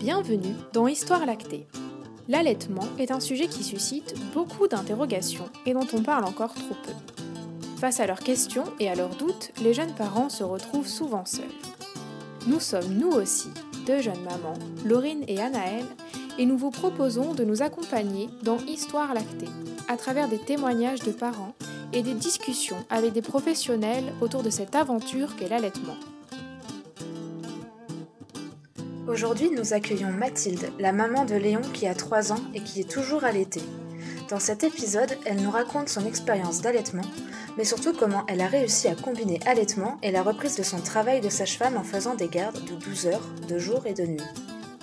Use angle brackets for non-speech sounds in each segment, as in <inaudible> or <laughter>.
Bienvenue dans Histoire lactée. L'allaitement est un sujet qui suscite beaucoup d'interrogations et dont on parle encore trop peu. Face à leurs questions et à leurs doutes, les jeunes parents se retrouvent souvent seuls. Nous sommes nous aussi deux jeunes mamans, Laurine et Anaëlle, et nous vous proposons de nous accompagner dans Histoire lactée, à travers des témoignages de parents et des discussions avec des professionnels autour de cette aventure qu'est l'allaitement. Aujourd'hui, nous accueillons Mathilde, la maman de Léon qui a 3 ans et qui est toujours allaitée. Dans cet épisode, elle nous raconte son expérience d'allaitement, mais surtout comment elle a réussi à combiner allaitement et la reprise de son travail de sage-femme en faisant des gardes de 12 heures, de jour et de nuit.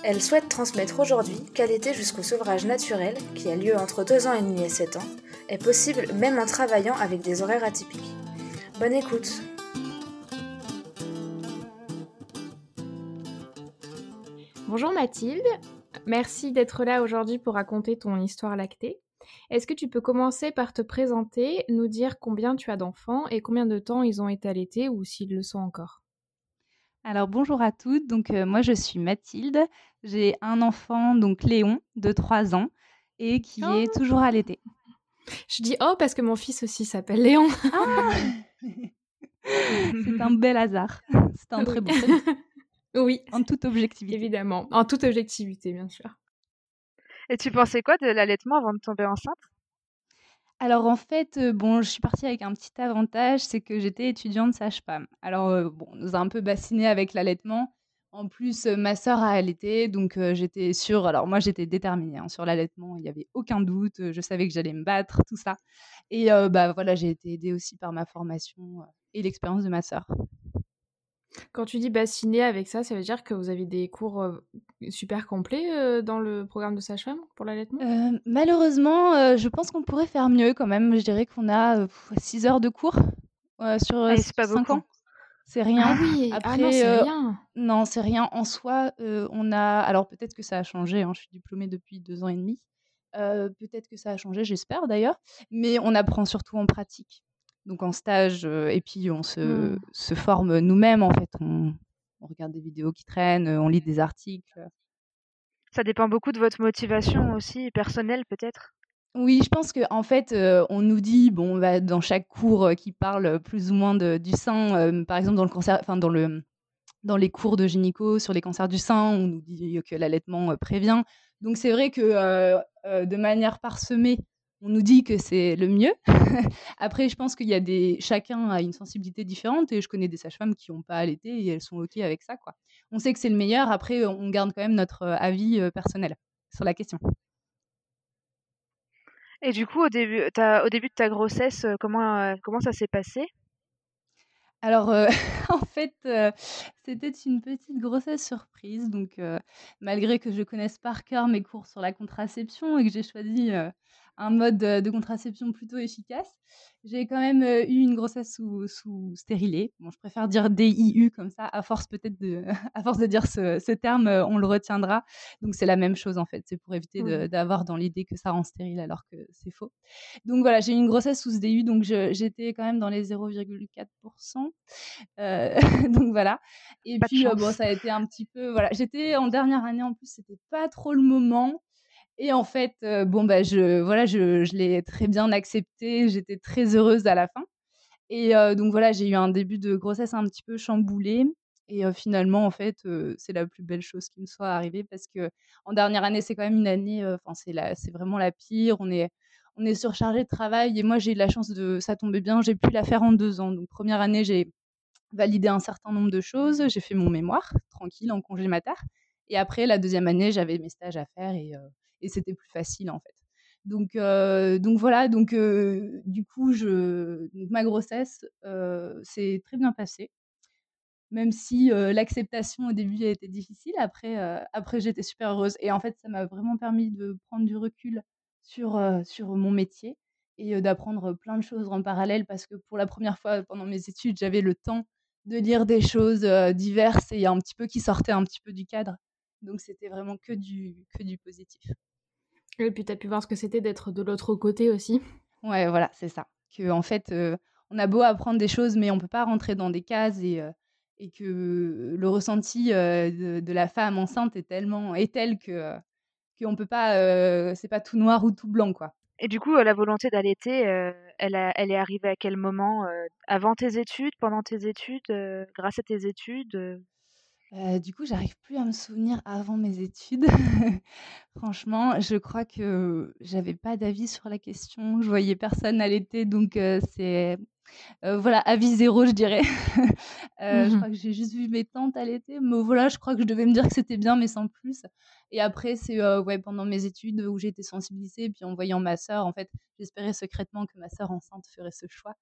Elle souhaite transmettre aujourd'hui qu'allaiter jusqu'au sevrage naturel, qui a lieu entre 2 ans et demi et 7 ans, est possible même en travaillant avec des horaires atypiques. Bonne écoute Bonjour Mathilde, merci d'être là aujourd'hui pour raconter ton histoire lactée. Est-ce que tu peux commencer par te présenter, nous dire combien tu as d'enfants et combien de temps ils ont été allaités ou s'ils le sont encore? Alors bonjour à toutes, donc euh, moi je suis Mathilde, j'ai un enfant, donc Léon, de 3 ans et qui est oh! toujours allaité. Je dis oh parce que mon fils aussi s'appelle Léon. Ah <laughs> C'est un bel hasard, <laughs> c'est un très bon <laughs> oui. En toute objectivité. Évidemment. En toute objectivité, bien sûr. Et tu pensais quoi de l'allaitement avant de tomber enceinte? Alors en fait, euh, bon, je suis partie avec un petit avantage, c'est que j'étais étudiante sage-femme. Alors euh, bon, on nous a un peu bassiné avec l'allaitement. En plus, euh, ma sœur a allaité, donc j'étais sûre. Alors moi, j'étais déterminée hein, sur l'allaitement. Il n'y avait aucun doute. Je savais que j'allais me battre, tout ça. Et bah voilà, j'ai été aidée aussi par ma formation et l'expérience de ma sœur. Quand tu dis bassiner avec ça, ça veut dire que vous avez des cours super complets dans le programme de sage-femme pour l'allaitement? Euh, Malheureusement, je pense qu'on pourrait faire mieux quand même. Je dirais qu'on a 6 heures de cours sur ah, 5 ans. C'est rien. Ah oui, Après, ah non, c'est rien. Non, c'est rien. En soi, on a. Alors peut-être que ça a changé. Hein, je suis diplômée depuis deux ans et demi. peut-être que ça a changé, j'espère d'ailleurs. Mais on apprend surtout en pratique donc en stage, et puis on se, mmh. se forme nous-mêmes en fait. On, on, regarde des vidéos qui traînent, on lit des articles. Ça dépend beaucoup de votre motivation aussi, personnelle peut-être? Oui, je pense qu'en en fait, on nous dit, bon, bah, dans chaque cours qui parle plus ou moins de, du sein, par exemple dans le cancer, enfin dans le dans les cours de gynéco sur les cancers du sein, on nous dit que l'allaitement prévient. Donc c'est vrai que de manière parsemée, on nous dit que c'est le mieux. <laughs> Après, je pense qu'il y a des. Chacun a une sensibilité différente et je connais des sages-femmes qui n'ont pas allaité et elles sont OK avec ça. Quoi. On sait que c'est le meilleur. Après, on garde quand même notre euh, avis euh, personnel sur la question. Et du coup, au début, au début de ta grossesse, euh, comment, comment ça s'est passé? Alors, <laughs> en fait, c'était une petite grossesse surprise. Donc, malgré que je connaisse par cœur mes cours sur la contraception et que j'ai choisi un mode de, contraception plutôt efficace. J'ai quand même euh, eu une grossesse sous, sous stérilée. Bon, je préfère dire DIU comme ça, à force peut-être de, <laughs> à force de dire ce, terme, euh, on le retiendra. Donc c'est la même chose en fait. C'est pour éviter d'avoir dans l'idée que ça rend stérile alors que c'est faux. Donc voilà, j'ai eu une grossesse sous DIU, donc j'étais quand même dans les 0,4%. Euh, <laughs> donc voilà. Et puis bon, ça a été un petit peu, voilà, j'étais en dernière année en plus, c'était pas trop le moment. Et en fait, bon, bah, je, voilà, je, je l'ai très bien accepté. J'étais très heureuse à la fin. Et donc voilà, j'ai eu un début de grossesse un petit peu chamboulé. Et finalement, en fait, c'est la plus belle chose qui me soit arrivée parce que en dernière année, c'est quand même une année, enfin, c'est c'est vraiment la pire. On est, on est surchargé de travail. Et moi, j'ai eu la chance de, ça tombait bien, j'ai pu la faire en deux ans. Donc, première année, j'ai validé un certain nombre de choses. J'ai fait mon mémoire tranquille en congé mater. Et après, la deuxième année, j'avais mes stages à faire et et c'était plus facile en fait. Donc, euh, donc voilà, donc euh, du coup, je, ma grossesse euh, s'est très bien passée, même si l'acceptation au début a été difficile. Après, après j'étais super heureuse et en fait, ça m'a vraiment permis de prendre du recul sur sur mon métier et d'apprendre plein de choses en parallèle parce que pour la première fois pendant mes études, j'avais le temps de lire des choses diverses et un petit peu qui sortaient un petit peu du cadre. Donc c'était vraiment que du que du positif. Et puis tu as pu voir ce que c'était d'être de l'autre côté aussi. Ouais, voilà, c'est ça. Que en fait, euh, on a beau apprendre des choses, mais on peut pas rentrer dans des cases et, euh, et que le ressenti de, la femme enceinte est tellement est tel que qu'on peut pas, c'est pas tout noir ou tout blanc quoi. Et du coup, la volonté d'allaiter, elle, elle est arrivée à quel moment Avant tes études, pendant tes études, grâce à tes études du coup, j'arrive plus à me souvenir avant mes études. <laughs> Franchement, je crois que j'avais pas d'avis sur la question. Je voyais personne allaiter, donc c'est voilà, avis zéro, je dirais. <laughs> Je mmh crois que j'ai juste vu mes tantes allaiter, mais voilà, je crois que je devais me dire que c'était bien, mais sans plus. Et après, c'est ouais, pendant mes études où j'ai été sensibilisée, puis en voyant ma sœur, en fait, j'espérais secrètement que ma sœur enceinte ferait ce choix.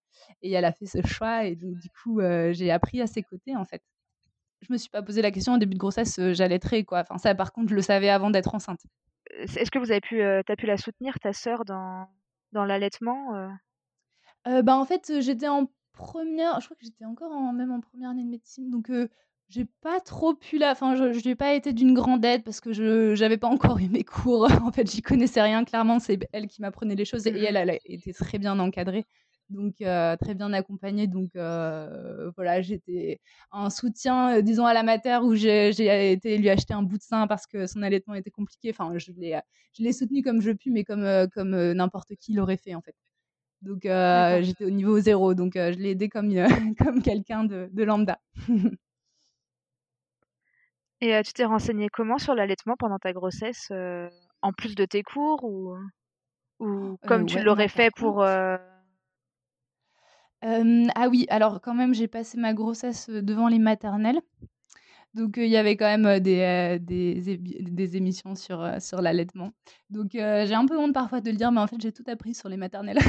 Et elle a fait ce choix, et donc du coup, j'ai appris à ses côtés, en fait je me suis pas posé la question au début de grossesse, euh, j'allaiterais quoi. Enfin ça par contre, je le savais avant d'être enceinte. Euh, est-ce que vous avez pu, euh, as pu la soutenir ta sœur dans dans l'allaitement bah, en fait, j'étais en première je crois que j'étais encore en même en première année de médecine donc j'ai pas trop pu la enfin je n'ai pas été d'une grande aide parce que je j'avais pas encore eu mes cours. <laughs> En fait, j'y connaissais rien clairement, c'est elle qui m'apprenait les choses et elle, elle a été très bien encadrée donc très bien accompagnée. Donc voilà, j'étais un soutien, disons à la mater où j'ai été lui acheter un bout de sein parce que son allaitement était compliqué. Enfin, je l'ai je l'ai soutenu comme je puis, mais comme comme n'importe qui l'aurait fait en fait. Donc j'étais au niveau zéro, donc je l'ai aidé comme <laughs> comme quelqu'un de, de lambda. <laughs> Et tu t'es renseigné comment sur l'allaitement pendant ta grossesse, en plus de tes cours ou, ou comme tu l'aurais fait pour ah oui, alors quand même, j'ai passé ma grossesse, devant les maternelles. Donc il y avait quand même, des, des émissions sur, sur l'allaitement. Donc j'ai un peu honte parfois de le dire, mais en fait, j'ai tout appris sur les maternelles. <laughs>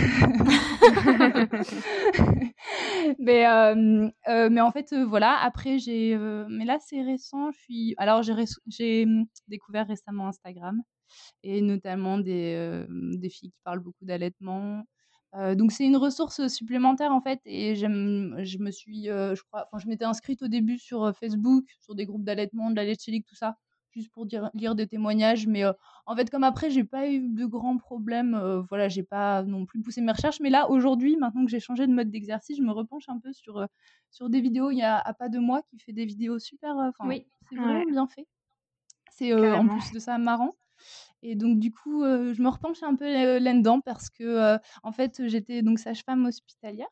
<laughs> Mais mais en fait, voilà, après j'ai, mais là, c'est récent, je suis alors j'ai j'ai, mmh, découvert récemment Instagram et notamment des, des filles qui parlent beaucoup d'allaitement donc c'est une ressource supplémentaire en fait et j'aime je me suis, je crois enfin je m'étais inscrite au début sur, Facebook, sur des groupes d'allaitement, de la tout ça, juste pour dire lire des témoignages mais en fait comme après j'ai pas eu de grands problèmes, voilà, j'ai pas non plus poussé mes recherches mais là aujourd'hui, maintenant que j'ai changé de mode d'exercice, je me repenche un peu sur, sur des vidéos. Il y a pas de moi qui fait des vidéos super, Oui. c'est vraiment bien fait. C'est, en plus de ça marrant. Et donc, du coup, je me repenche un peu là-dedans parce que, en fait, j'étais donc sage-femme hospitalière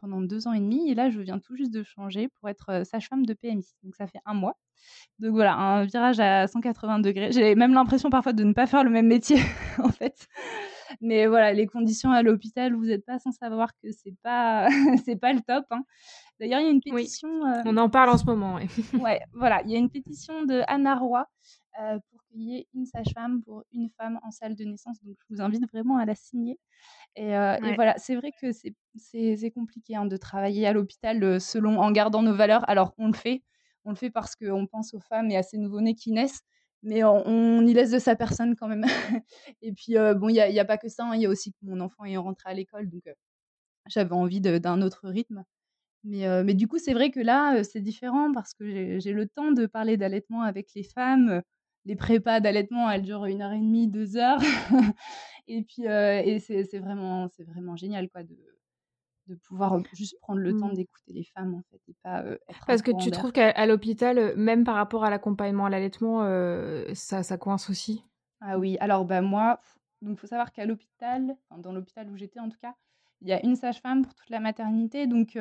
pendant deux ans et demi. Et là, je viens tout juste de changer pour être sage-femme de PMI. Donc, ça fait un mois. Donc, voilà, un virage à 180 degrés. J'ai même l'impression parfois de ne pas faire le même métier, <laughs> en fait. Mais voilà, les conditions à l'hôpital, vous n'êtes pas sans savoir que c'est pas, <laughs> c'est pas le top. Hein. D'ailleurs, il y a une pétition. On en parle en ce moment. ouais, voilà, il y a une pétition de Anna Roy pour une sage-femme pour une femme en salle de naissance. Donc, je vous invite vraiment à la signer. Et, voilà, c'est vrai que c'est compliqué hein, de travailler à l'hôpital selon en gardant nos valeurs. Alors, on le fait. On le fait parce qu'on pense aux femmes et à ces nouveau-nés qui naissent mais on, y laisse de sa personne quand même. <laughs> et puis, bon, il n'y a, a, pas que ça, hein, il y a aussi que mon enfant est rentré à l'école, donc j'avais envie d'un autre rythme. Mais, mais du coup, c'est vrai que là, c'est différent parce que j'ai le temps de parler d'allaitement avec les femmes les prépas d'allaitement, elles durent une heure et demie, deux heures. <laughs> et puis, et c'est vraiment, c'est vraiment génial, quoi, de, de pouvoir juste prendre le temps mmh. d'écouter les femmes, en fait, et pas être Parce que tu trouves qu'à l'hôpital, même par rapport à l'accompagnement à l'allaitement, ça, ça coince aussi? Ah oui, alors, bah, moi, donc, faut savoir qu'à l'hôpital, dans l'hôpital où j'étais, en tout cas, il y a une sage-femme pour toute la maternité, donc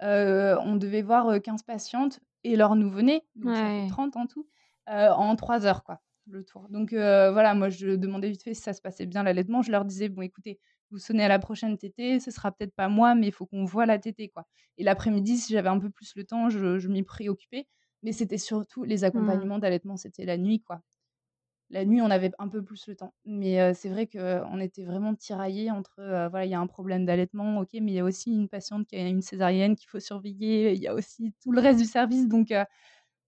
on devait voir 15 patientes et leur nouveau-né, donc ça fait 30 en tout. Euh, en trois heures, quoi, le tour. Donc euh, voilà, moi je demandais vite fait si ça se passait bien l'allaitement. Je leur disais, bon écoutez, vous sonnez à la prochaine tétée, ce sera peut-être pas moi, mais il faut qu'on voit la tétée, quoi. Et l'après-midi, si j'avais un peu plus le temps, je, m'y préoccupais. Mais c'était surtout les mmh. accompagnements d'allaitement, c'était la nuit, quoi. La nuit, on avait un peu plus le temps. Mais euh, c'est vrai qu'on était vraiment tiraillés entre, voilà, il y a un problème d'allaitement, ok, mais il y a aussi une patiente qui a une césarienne qu'il faut surveiller, il y a aussi tout le reste du service. Donc,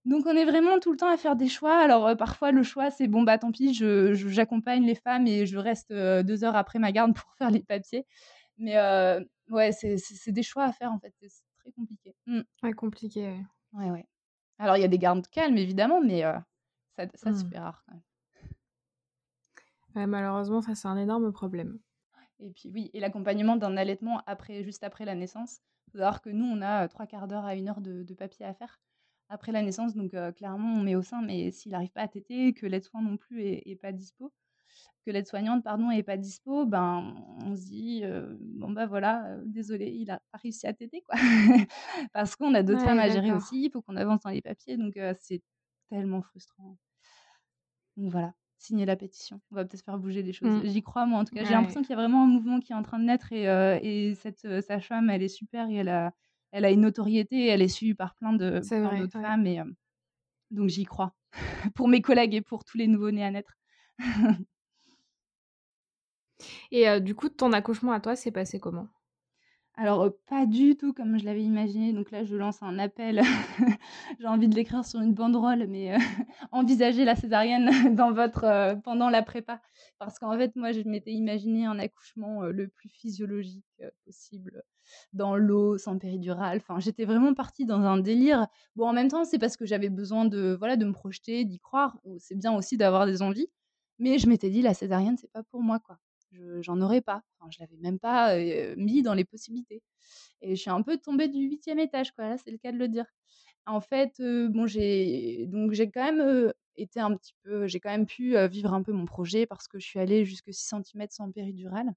donc on est vraiment tout le temps à faire des choix. Alors parfois le choix c'est bon bah tant pis, j'accompagne les femmes et je reste deux heures après ma garde <laughs> pour faire les papiers. Mais ouais, c'est des choix à faire en fait, c'est très compliqué. Mmh. Ouais, compliqué. Ouais, ouais. Alors il y a des gardes calmes évidemment, mais ça, ça se mmh. fait rare quand même. Ouais, malheureusement, ça c'est un énorme problème. Et puis oui, et l'accompagnement d'un allaitement après, juste après la naissance. Il faut savoir que nous, on a trois quarts d'heure à une heure de, papier à faire après la naissance. Donc clairement, on met au sein, mais s'il n'arrive pas à téter, que l'aide-soin non plus est, pas dispo, que l'aide-soignante, pardon, est pas dispo, ben on se dit bon bah voilà, désolé, il a pas réussi à téter quoi, <laughs> parce qu'on a d'autres femmes à gérer aussi, il faut qu'on avance dans les papiers, donc c'est tellement frustrant. Donc voilà signer la pétition. On va peut-être faire bouger des choses. Mmh. J'y crois, moi, en tout cas. J'ai l'impression qu'il y a vraiment un mouvement qui est en train de naître et, euh, et cette euh, sage-femme, elle est super et elle a, elle a une notoriété elle est suivie par plein de d'autres femmes. Et, euh, donc, j'y crois. <laughs> pour mes collègues et pour tous les nouveaux-nés à naître. <laughs> et du coup, ton accouchement à toi, s'est passé comment? Alors, pas du tout comme je l'avais imaginé. Donc là, je lance un appel. <laughs> J'ai envie de l'écrire sur une banderole, mais <laughs> envisagez la césarienne <laughs> dans votre, pendant la prépa. Parce qu'en fait, moi, je m'étais imaginé un accouchement le plus physiologique possible, dans l'eau, sans péridurale. Enfin, j'étais vraiment partie dans un délire. Bon, en même temps, c'est parce que j'avais besoin de, voilà, de me projeter, d'y croire. C'est bien aussi d'avoir des envies. Mais je m'étais dit, la césarienne, c'est pas pour moi, quoi j'en aurais pas. Enfin, je l'avais même pas mis dans les possibilités. Et je suis un peu tombée du huitième étage. Là, c'est le cas de le dire. En fait, bon, j'ai donc j'ai quand même été un petit peu, j'ai quand même pu vivre un peu mon projet parce que je suis allée jusque 6 cm sans péridurale.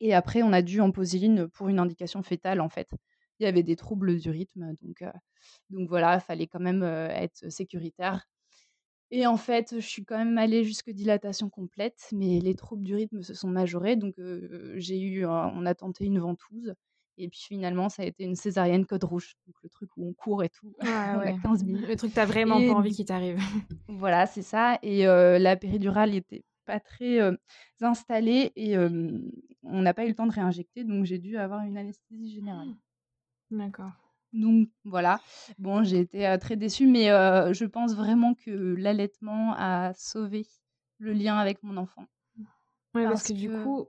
Et après, on a dû en poséline pour une indication fétale, en fait. Il y avait des troubles du rythme, donc, donc voilà, il fallait quand même être sécuritaire. Et en fait, je suis quand même allée jusque dilatation complète, mais les troubles du rythme se sont majorés, donc j'ai eu, on a tenté une ventouse, et puis finalement, ça a été une césarienne code rouge, donc le truc où on court et tout, ah, ouais. <laughs> 15 minutes. Le truc, t'as vraiment pas envie qu'il t'arrive. <laughs> voilà, c'est ça. Et la péridurale n'était pas très installée, et on n'a pas eu le temps de réinjecter, donc j'ai dû avoir une anesthésie générale. D'accord. Donc voilà, bon, j'ai été très déçue, mais je pense vraiment que l'allaitement a sauvé le lien avec mon enfant. Oui, parce, que, du coup,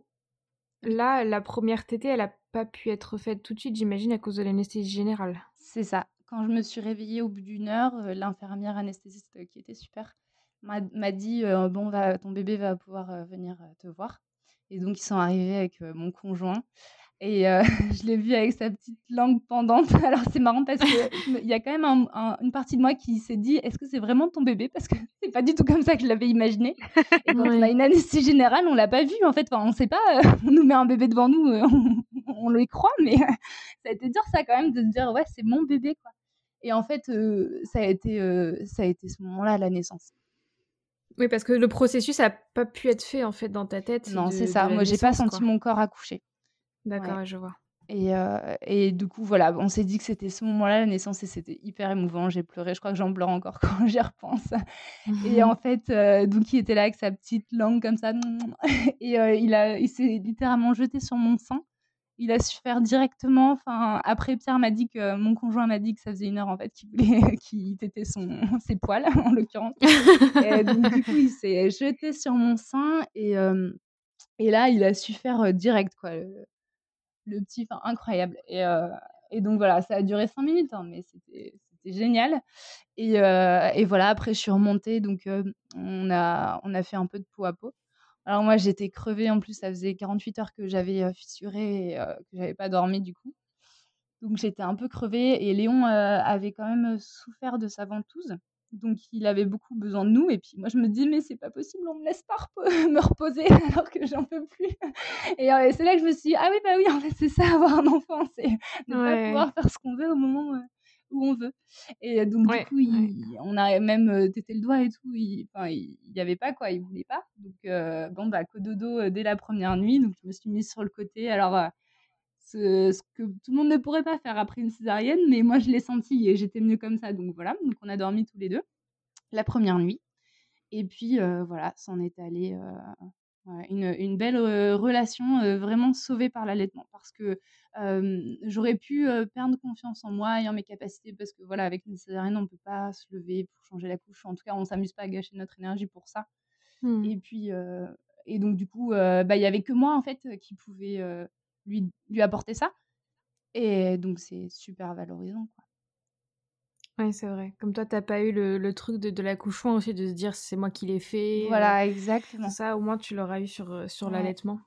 là, la première tétée, elle n'a pas pu être faite tout de suite, j'imagine, à cause de l'anesthésie générale. C'est ça. Quand je me suis réveillée au bout d'une heure, l'infirmière anesthésiste qui était super m'a dit Bon, va, ton bébé va pouvoir venir te voir. Et donc, ils sont arrivés avec mon conjoint. Et euh, <laughs> je l'ai vu avec sa petite langue pendante. <laughs> Alors c'est marrant parce qu'il y a quand même une partie de moi qui s'est dit est-ce que c'est vraiment ton bébé? Parce que <laughs> c'est pas du tout comme ça que je l'avais imaginé. Et quand on a une anesthésie générale, on l'a pas vu en fait. Enfin, on sait pas, euh, on nous met un bébé devant nous, euh, on, le croit, mais ça a été dur ça quand même de se dire ouais, c'est mon bébé quoi. Et en fait, ça, a été, ça a été ce moment-là, la naissance. Oui, parce que le processus a pas pu être fait en fait dans ta tête. Non, c'est ça. Moi, j'ai pas senti mon corps accoucher. D'accord, je vois. Et, et, du coup, voilà, on s'est dit que c'était ce moment-là, la naissance, et c'était hyper émouvant. J'ai pleuré, je crois que j'en pleure encore <laughs> quand j'y repense. Et en <laughs> fait, donc il était là avec sa petite langue comme ça, <laughs> et il, a, il s'est littéralement jeté sur mon sein. Il a su faire directement. Enfin, après, Pierre m'a dit que mon conjoint m'a dit que ça faisait une heure en fait qu'il voulait qu'il tétait son ses poils en l'occurrence. et donc du coup, il s'est jeté sur mon sein et et là, il a su faire direct quoi le petit, enfin incroyable. Et, et, donc voilà, ça a duré cinq minutes, hein, mais c'était génial. Et, et, voilà, après je suis remontée, donc on, a, on a fait un peu de peau à peau. Alors moi j'étais crevée en plus, ça faisait 48 heures que j'avais fissuré et que j'avais pas dormi du coup. Donc j'étais un peu crevée et Léon avait quand même souffert de sa ventouse. Donc il avait beaucoup besoin de nous. Et puis moi je me dis mais c'est pas possible, on me laisse pas <laughs> me reposer <laughs> alors que j'en peux plus. Et, c'est là que je me suis dit ah oui bah oui en fait c'est ça avoir un enfant, c'est ne pas pouvoir faire ce qu'on veut au moment où on veut. Et donc du coup on a même tété le doigt et tout. Il, il, y avait pas quoi, il voulait pas. Donc bon bah cododo dès la première nuit. Donc je me suis mise sur le côté. Alors ce, que tout le monde ne pourrait pas faire après une césarienne, mais moi je l'ai senti et j'étais mieux comme ça. Donc voilà, donc on a dormi tous les deux la première nuit. Et puis euh, voilà, c'en est allé euh, une, une, belle euh, relation vraiment sauvée par l'allaitement parce que j'aurais pu perdre confiance en moi et en mes capacités parce que voilà, avec une césarienne, on ne peut pas se lever pour changer la couche. En tout cas, on ne s'amuse pas à gâcher notre énergie pour ça. Mmh. Et puis, et donc du coup, bah, il y avait que moi en fait qui pouvait lui, lui apporter ça. Et donc, c'est super valorisant. Quoi. Oui, c'est vrai. Comme toi, t'as pas eu le, le truc de, de l'accouchement aussi, de se dire c'est moi qui l'ai fait. Voilà, exactement. Ça, au moins, tu l'auras eu sur, sur l'allaitement.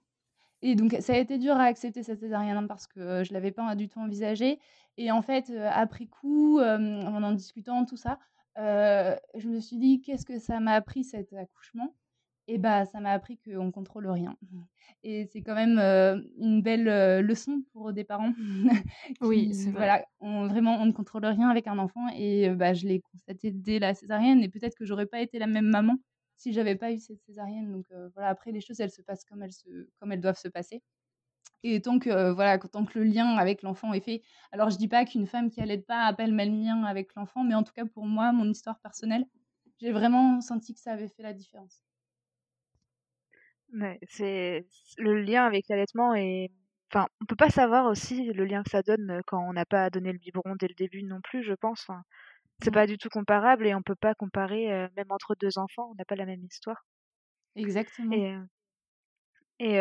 et donc ça a été dur à accepter cette césarienne, parce que, je l'avais pas du tout envisagé et en fait, après coup, en en discutant tout ça, je me suis dit: «Qu'est-ce que ça m'a appris cet accouchement?» Et bah, ça m'a appris qu'on contrôle rien. <laughs> Et c'est quand même, une belle, leçon pour des parents <laughs> Oui, c'est voilà, on vraiment, on ne contrôle rien avec un enfant et bah, je l'ai constaté dès la césarienne et peut-être que j'aurais pas été la même maman si j'avais pas eu cette césarienne. Donc voilà, après les choses, elles se passent comme elles se comme elles doivent se passer. Et tant que, voilà, tant que le lien avec l'enfant est fait alors je dis pas qu'une femme qui allaite pas a pas le même lien avec l'enfant mais en tout cas pour moi, mon histoire personnelle, j'ai vraiment senti que ça avait fait la différence. Ouais, c'est le lien avec l'allaitement et enfin, on peut pas savoir aussi le lien que ça donne, quand on n'a pas donné le biberon dès le début non plus, je pense, enfin, c'est pas du tout comparable et on peut pas comparer, même entre deux enfants, on n'a pas la même histoire. Exactement. Et et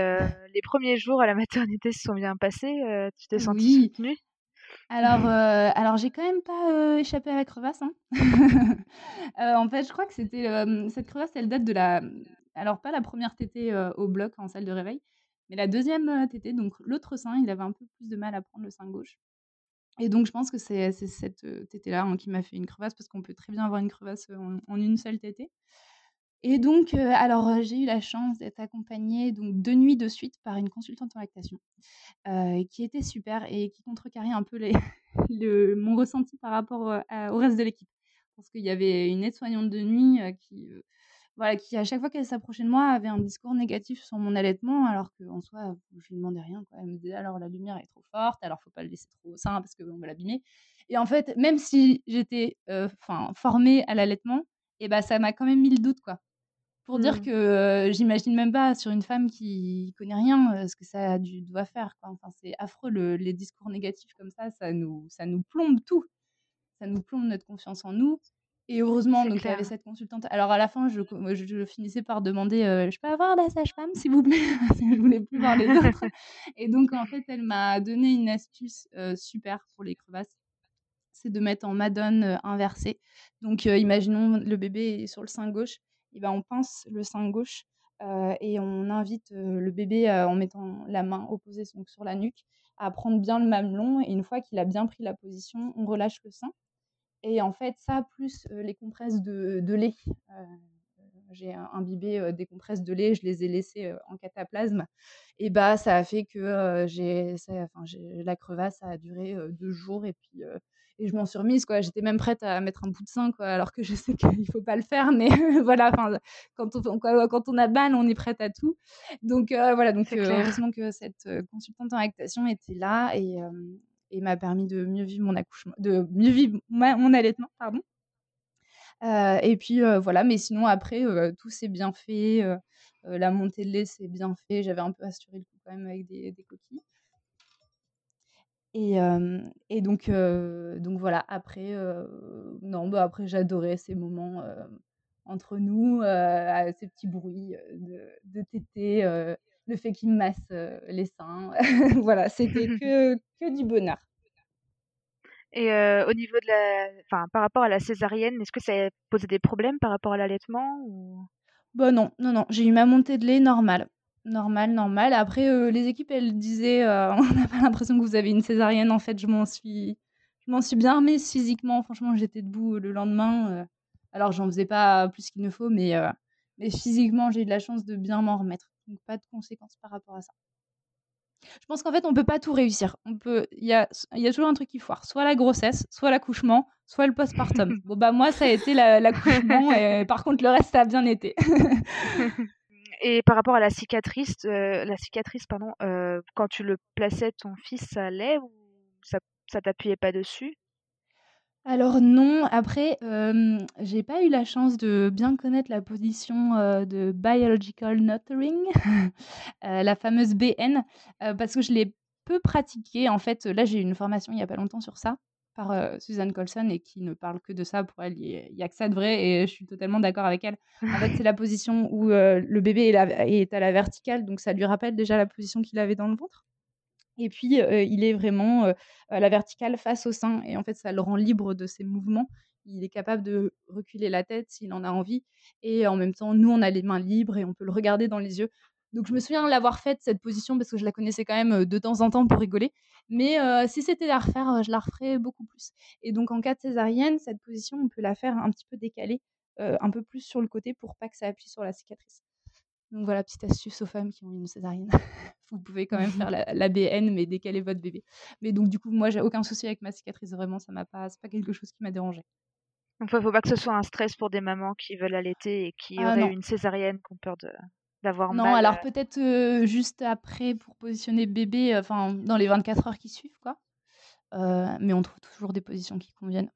les premiers jours à la <laughs> maternité se sont bien passés, tu t'es sentie Oui. soutenue? Alors, <laughs> alors j'ai quand même pas, échappé à la crevasse, hein. <laughs> en fait, je crois que c'était, cette crevasse, elle date de la alors pas la première tétée, au bloc en salle de réveil, mais la deuxième tétée, donc l'autre sein, il avait un peu plus de mal à prendre le sein gauche et donc je pense que c'est cette, tétée-là, hein, qui m'a fait une crevasse parce qu'on peut très bien avoir une crevasse, en une seule tétée et donc alors, j'ai eu la chance d'être accompagnée donc 2 nuits de suite par une consultante en lactation, qui était super et qui contrecarrait un peu <laughs> le mon ressenti par rapport, au reste de l'équipe. Parce qu'il y avait une aide-soignante de nuit, qui, voilà, qui à chaque fois qu'elle s'approchait de moi avait un discours négatif sur mon allaitement, alors qu'en soi, je lui demandais rien, quoi. Elle me disait: «Alors la lumière est trop forte, alors faut pas le laisser trop au sein parce qu'on va l'abîmer» et en fait, même si j'étais, enfin, formée à l'allaitement et bah, ça m'a quand même mis le doute, quoi. Pour dire Mmh. que, j'imagine même pas sur une femme qui connaît rien, ce que ça a dû doit faire, quoi. Enfin, c'est affreux le les discours négatifs comme ça, ça nous ça nous plombe tout. Ça nous plombe notre confiance en nous et heureusement donc il y avait cette consultante. Alors à la fin, je co je je finissais par demander, heu: «Je peux avoir la sage-femme s'il vous plaît?» <laughs> je voulais plus voir les autres et donc en fait, elle m'a donné une astuce, heu, super pour les crevasses. C'est de mettre en madone, inversée. Donc imaginons le bébé est sur le sein gauche et ben, on pince le sein gauche, et on invite, le bébé, en mettant la main opposée donc sur la nuque, à prendre bien le mamelon et une fois qu'il a bien pris la position, on relâche le sein et en fait, ça plus, les compresses de de lait, j'ai imbibé, des compresses de lait, je les ai laissées, en cataplasme et bah, ça a fait que, j'ai enfin, j'ai la crevasse, ça a duré, 2 jours et puis, et je m'en suis remise, quoi. J'étais même prête à mettre un bout de sein, quoi, alors que je <laughs> sais qu'il faut pas le faire, mais <laughs> voilà, enfin, quand on quand on a mal, on est prête à tout. Donc voilà, donc heureusement que cette, consultante en lactation était là et et m'a permis de mieux vivre mon accouchement de mieux vivre mon allaitement, pardon. Heu et puis, voilà, mais sinon après, tout s'est bien fait, la montée de lait s'est bien fait. J'avais un peu assuré le coup quand même avec des coquilles et donc voilà, après, non, bah, après j'adorais ces moments, entre nous, ces petits bruits, de de le fait qu'il me masse, les seins. <laughs> Voilà, c'était <laughs> que que du bonheur. Et au niveau de la enfin, par rapport à la césarienne, est-ce que ça a posé des problèmes par rapport à l'allaitement ou? Bah, non, non, non, j'ai eu ma montée de lait normale. Normale, normale. Après, les équipes, elles disaient, <laughs> «On n'a pas l'impression que vous avez une césarienne». En fait, je m'en suis je m'en suis bien remise physiquement. Franchement, j'étais debout, le lendemain, alors j'en faisais pas plus qu'il ne faut, mais mais physiquement, j'ai eu de la chance de bien m'en remettre. Donc pas de conséquences par rapport à ça. Je pense qu'en fait, on peut pas tout réussir. On peut il y a il y a toujours un truc qui foire, soit la grossesse, soit l'accouchement, soit le postpartum. <laughs> Bon, bah, moi, ça a été la l'accouchement <laughs> et par contre, le reste, ça a bien été. <laughs> Et par rapport à la cicatrice, heu, la cicatrice, pardon, heu, quand tu le plaçais, ton fils, ça allait ou ça ça t'appuyait pas dessus? Alors non, après, hem, j'ai pas eu la chance de bien connaître la position, heu, de biological nurturing, heu, <laughs> la fameuse BN, parce que je l'ai peu pratiquée. En fait, là, j'ai eu une formation il y a pas longtemps sur ça, par, Suzanne Colson et qui ne parle que de ça. Pour elle, il y a que ça de vrai et je suis totalement d'accord avec elle. En fait, c'est la position où, le bébé est est à la verticale, donc ça lui rappelle déjà la position qu'il avait dans le ventre et puis, il est vraiment, à la verticale face au sein et en fait, ça le rend libre de ses mouvements. Il est capable de reculer la tête s'il en a envie et en même temps, nous, on a les mains libres et on peut le regarder dans les yeux. Donc je me souviens l'avoir faite cette position parce que je la connaissais quand même de temps en temps pour rigoler. Mais si c'était à refaire, je la referais beaucoup plus. Et donc en cas de césarienne, cette position, on peut la faire un petit peu décalée, un peu plus sur le côté pour pas que ça appuie sur la cicatrice. Donc voilà, petite astuce aux femmes qui ont une césarienne. <laughs> Vous pouvez quand même <laughs> faire la, BN, mais décaler votre bébé. Mais donc du coup, moi, j'ai aucun souci avec ma cicatrice. Vraiment, ça m'a pas, c'est pas quelque chose qui m'a dérangé. Donc il ne faut pas que ce soit un stress pour des mamans qui veulent allaiter et qui ah auraient une césaриenne, qui ont peur de d'avoir mal. Non, alors euh. peut-être juste après pour positionner bébé, enfin dans les 24 heures qui suivent, quoi. mais on trouve toujours des positions qui conviennent.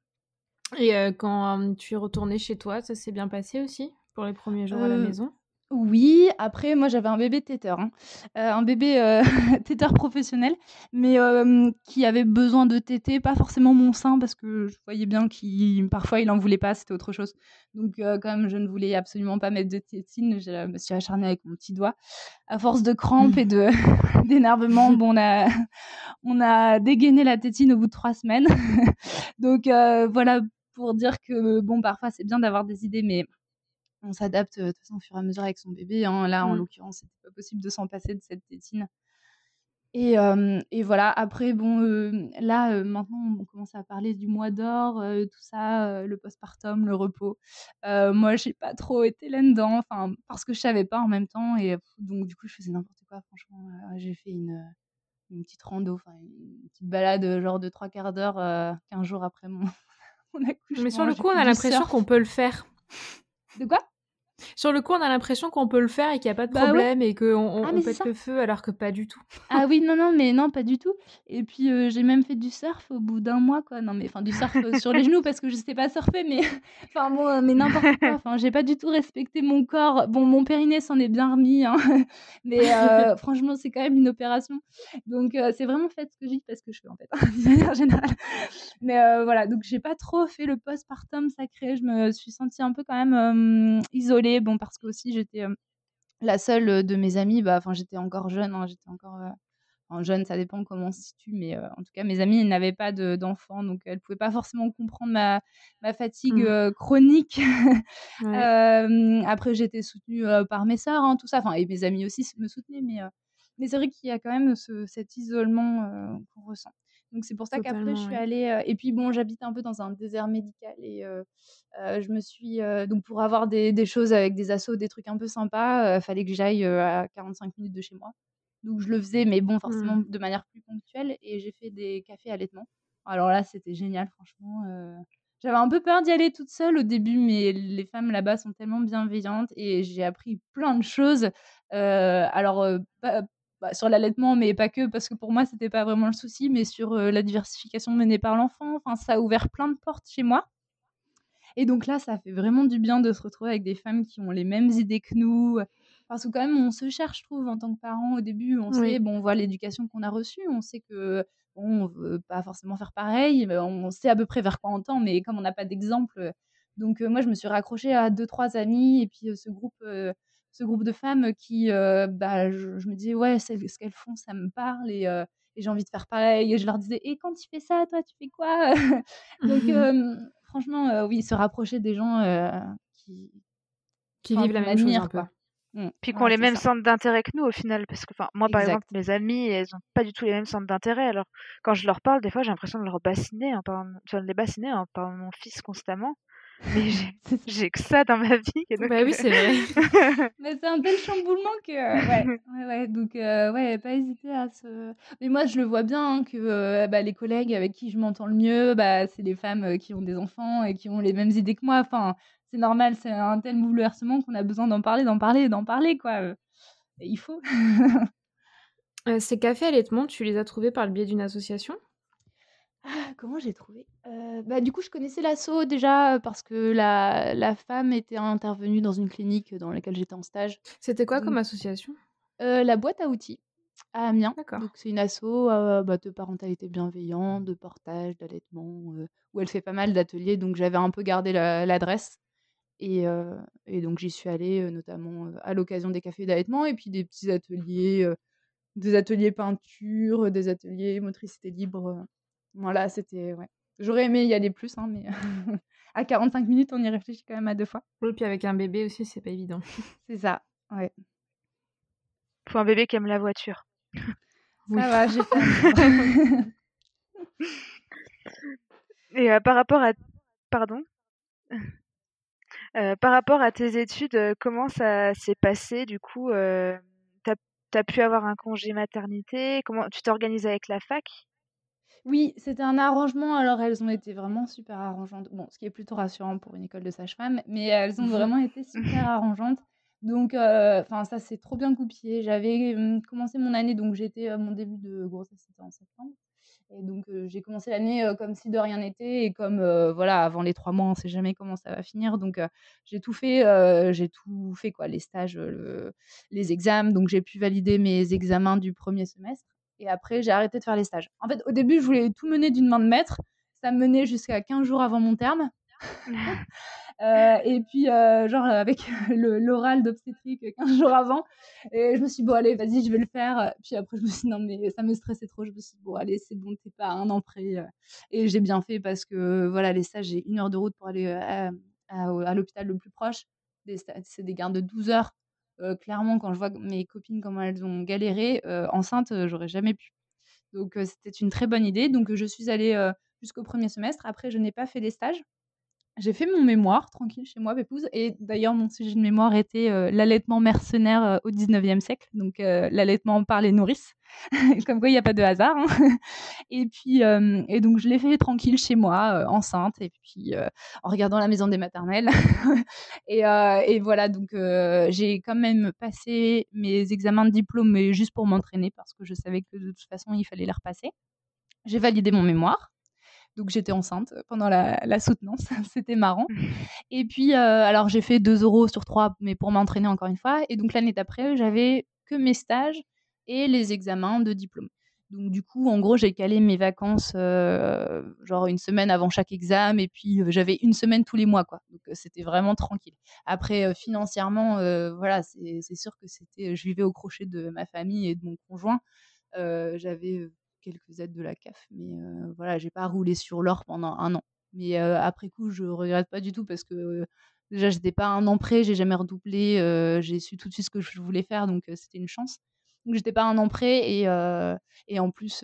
Et quand tu es retournée chez toi, ça s'est bien passé aussi pour les premiers jours à la maison? Oui, après moi j'avais un bébé téteur, hein. un bébé, euh, <laughs> téteur professionnel, mais qui avait besoin de téter, pas forcément mon sein parce que je voyais bien qu'il parfois il en voulait pas, c'était autre chose. Donc comme je ne voulais absolument pas mettre de tétine, je me suis acharnée avec mon petit doigt. À force de crampes et de <laughs> <laughs> d'énervement, bon on a on a dégainé la tétine au bout de trois semaines. Donc voilà pour dire que bon parfois c'est bien d'avoir des idées mais on s'adapte de toute façon au fur et à mesure avec son bébé. Hein. Là, en mmh. l'occurrence, c'était pas possible de s'en passer de cette tétine. Et, et voilà, après, bon, là, maintenant, on commence à parler du mois d'or, tout ça, le postpartum, le repos. moi, j'ai pas trop été là-dedans, enfin, parce que je savais pas en même temps. Et donc, du coup, je faisais n'importe quoi, franchement. j'ai fait une, une petite rando, enfin, une petite balade, genre de trois quarts d'heure, 15 jours après mon, <laughs> mon accouchement. Mais sur le coup, on a l'impression qu'on peut le faire. De quoi? Sur le coup, on a l'impression qu'on peut le faire et qu'il n'y a pas de bah problème et qu'on on, ah, pète le feu alors que pas du tout. <laughs> Ah oui, non, non, mais non, pas du tout. Et puis euh, j'ai même fait du surf au bout d'un mois, quoi. Non, mais enfin du surf euh, sur les genoux parce que je sais pas surfer, mais <laughs> enfin bon, euh, mais n'importe quoi. Enfin, j'ai pas du tout respecté mon corps. Bon, mon périnée s'en est bien remis, hein. <laughs> mais franchement, c'est quand même une opération. Donc c'est vraiment fait ce que j'ai parce que je fais en fait, de manière générale. Mais voilà, donc j'ai pas trop fait le postpartum sacré. Je me suis sentie un peu quand même isolée Bon, parce que aussi j'étais la seule de mes amies, bah, enfin j'étais encore jeune, hein, j'étais encore jeune, ça dépend comment on se situe, mais en tout cas mes amies n'avaient pas d'enfants, donc elles pouvaient pas forcément comprendre ma, ma fatigue mmh. chronique. <laughs> après j'étais soutenue par mes sœurs, hein, tout ça, enfin et mes amis aussi me soutenaient, mais mais c'est vrai qu'il y a quand même ce, cet isolement qu'on ressent. Donc c'est pour ça qu'après je suis allée et puis bon j'habite un peu dans un désert médical et je me suis donc pour avoir des, des, choses avec des assos, des trucs un peu sympas, fallait que j'aille à 45 minutes de chez moi. Donc je le faisais mais bon forcément mmh. de manière plus ponctuelle et j'ai fait des cafés allaitement. Alors là c'était génial franchement. J'avais un peu peur d'y aller toute seule au début, mais les femmes là-bas sont tellement bienveillantes et j'ai appris plein de choses. alors, bah, sur l'allaitement, mais pas que, parce que pour moi, c'était pas vraiment le souci, mais sur la diversification menée par l'enfant. Enfin, ça a ouvert plein de portes chez moi. Et donc là, ça fait vraiment du bien de se retrouver avec des femmes qui ont les mêmes idées que nous. Parce que quand même, on se cherche, je trouve, en tant que parent au début. On sait, bon, on voit l'éducation qu'on a reçue, on sait que bon, on veut pas forcément faire pareil, on sait à peu près vers quoi on tend, mais comme on n'a pas d'exemple, donc moi, je me suis raccrochée à deux, trois amis, et puis ce groupe ce groupe de femmes qui, bah, je, me disais, ouais, ce qu'elles font, ça me parle et, j'ai envie de faire pareil. Et je leur disais, et quand tu fais ça, toi, tu fais quoi? <laughs> Donc, franchement, oui, se rapprocher des gens qui, qui vivent la même chose un peu. Mmh. Puis qu'on les mêmes centres d'intérêt que nous au final. Parce que moi, par exemple, mes amies, elles n'ont pas du tout les mêmes centres d'intérêt. Alors, quand je leur parle, des fois, j'ai l'impression de leur bassiner, en parlant, de les bassiner en parlant de mon fils constamment. Mais <laughs> j'ai que ça dans ma vie. bah oui, c'est vrai. mais c'est un tel chamboulement que. Ouais, <laughs> ouais, ouais. Donc, euh, ouais, pas hésiter à se. Mais moi, je le vois bien hein, que euh, bah, les collègues avec qui je m'entends le mieux, bah, c'est les femmes euh, qui ont des enfants et qui ont les mêmes idées que moi. Enfin, c'est normal, c'est un tel bouleversement qu'on a besoin d'en parler, d'en parler, d'en parler, quoi. il faut. <laughs> ces cafés allaitement, tu les as trouvés par le biais d'une association? Ah, comment j'ai trouvé? bah, du coup, je connaissais l'asso déjà, parce que la la femme était intervenue dans une clinique, dans laquelle j'étais en stage. C'était quoi comme association? la boîte à outils, à Amiens. D'accord. Donc c'est une asso, bah, de parentalité bienveillante, de portage, d'allaitement, où elle fait pas mal d'ateliers, donc j'avais un peu gardé l'adresse et et donc j'y suis allée, notamment, à l'occasion des cafés d'allaitement et puis des petits ateliers, des ateliers peinture, des ateliers motricité libre, voilà, c'était ouais. J'aurais aimé y aller plus, hein, mais <laughs> à 45 minutes, on y réfléchit quand même à deux fois. Oui, puis avec un bébé aussi, c'est pas évident. <laughs> c'est ça, ouais. Pour un bébé qui aime la voiture. <laughs> Ça va, j'ai fait. Et par rapport à... Pardon? Par rapport à tes études, comment ça s'est passé du coup Tu as, pu avoir un congé maternité? Comment tu t'organises avec la fac? Oui, c'était un arrangement. Alors elles ont été vraiment super arrangeantes. Bon, ce qui est plutôt rassurant pour une école de sage-femme, mais elles ont vraiment été super arrangeantes. Donc, enfin, ça s'est trop bien coupé. J'avais commencé mon année, donc j'étais mon début de grossesse, c'était en septembre. Et donc, j'ai commencé l'année comme si de rien n'était. Et comme, voilà, avant les trois mois, on ne sait jamais comment ça va finir. Donc, j'ai tout fait. j'ai tout fait, quoi. Les stages, les examens. Donc, j'ai pu valider mes examens du premier semestre. Et après, j'ai arrêté de faire les stages. En fait, au début, je voulais tout mener d'une main de maître. Ça me menait jusqu'à 15 jours avant mon terme. <laughs> Euh, et puis, euh, genre, avec <laughs> l'oral d'obstétrique 15 jours avant. Et je me suis dit, bon, allez, vas-y, je vais le faire. Puis après, je me suis dit, non, mais ça me stressait trop. Je me suis dit, bon, allez, c'est bon, t'es pas un an près. Et j'ai bien fait parce que, voilà, les stages, j'ai une heure de route pour aller à, à, l'hôpital le plus proche. C'est des gardes de 12 heures. Clairement, quand je vois mes copines, comment elles ont galéré, enceinte, j'aurais jamais pu. Donc, c'était une très bonne idée. Donc, je suis allée jusqu'au premier semestre. Après, je n'ai pas fait des stages j'ai fait mon mémoire tranquille chez moi, Pépouze. Et d'ailleurs, mon sujet de mémoire était euh, l'allaitement mercenaire euh, au 19e siècle, donc euh, l'allaitement par les nourrices. <laughs> Comme quoi, il n'y a pas de hasard. Hein. <laughs> et puis, et donc, je l'ai fait tranquille chez moi, enceinte, et puis en regardant la maison des maternelles. <laughs> et, et, voilà, donc j'ai quand même passé mes examens de diplôme, mais juste pour m'entraîner, parce que je savais que de toute façon, il fallait les repasser. J'ai validé mon mémoire. Donc j'étais enceinte pendant la, soutenance, <laughs> c'était marrant. <laughs> Et puis, euh, alors j'ai fait 2 euros sur 3, mais pour m'entraîner encore une fois. Et donc l'année d'après, j'avais que mes stages et les examens de diplôme. Donc du coup, en gros, j'ai calé mes vacances euh, genre une semaine avant chaque examen et puis euh, j'avais une semaine tous les mois quoi. Donc c'était vraiment tranquille. Après financièrement, voilà, c'est sûr que c'était, je vivais au crochet de ma famille et de mon conjoint. j'avais quelques aides de la CAF. Mais voilà, j'ai pas roulé sur l'or pendant un an. Mais après coup, je regrette pas du tout parce que déjà, j'étais pas un an prêt, j'ai jamais redoublé, j'ai su tout de suite ce que je voulais faire, donc c'était une chance. Donc j'étais pas un an prêt et, et en plus,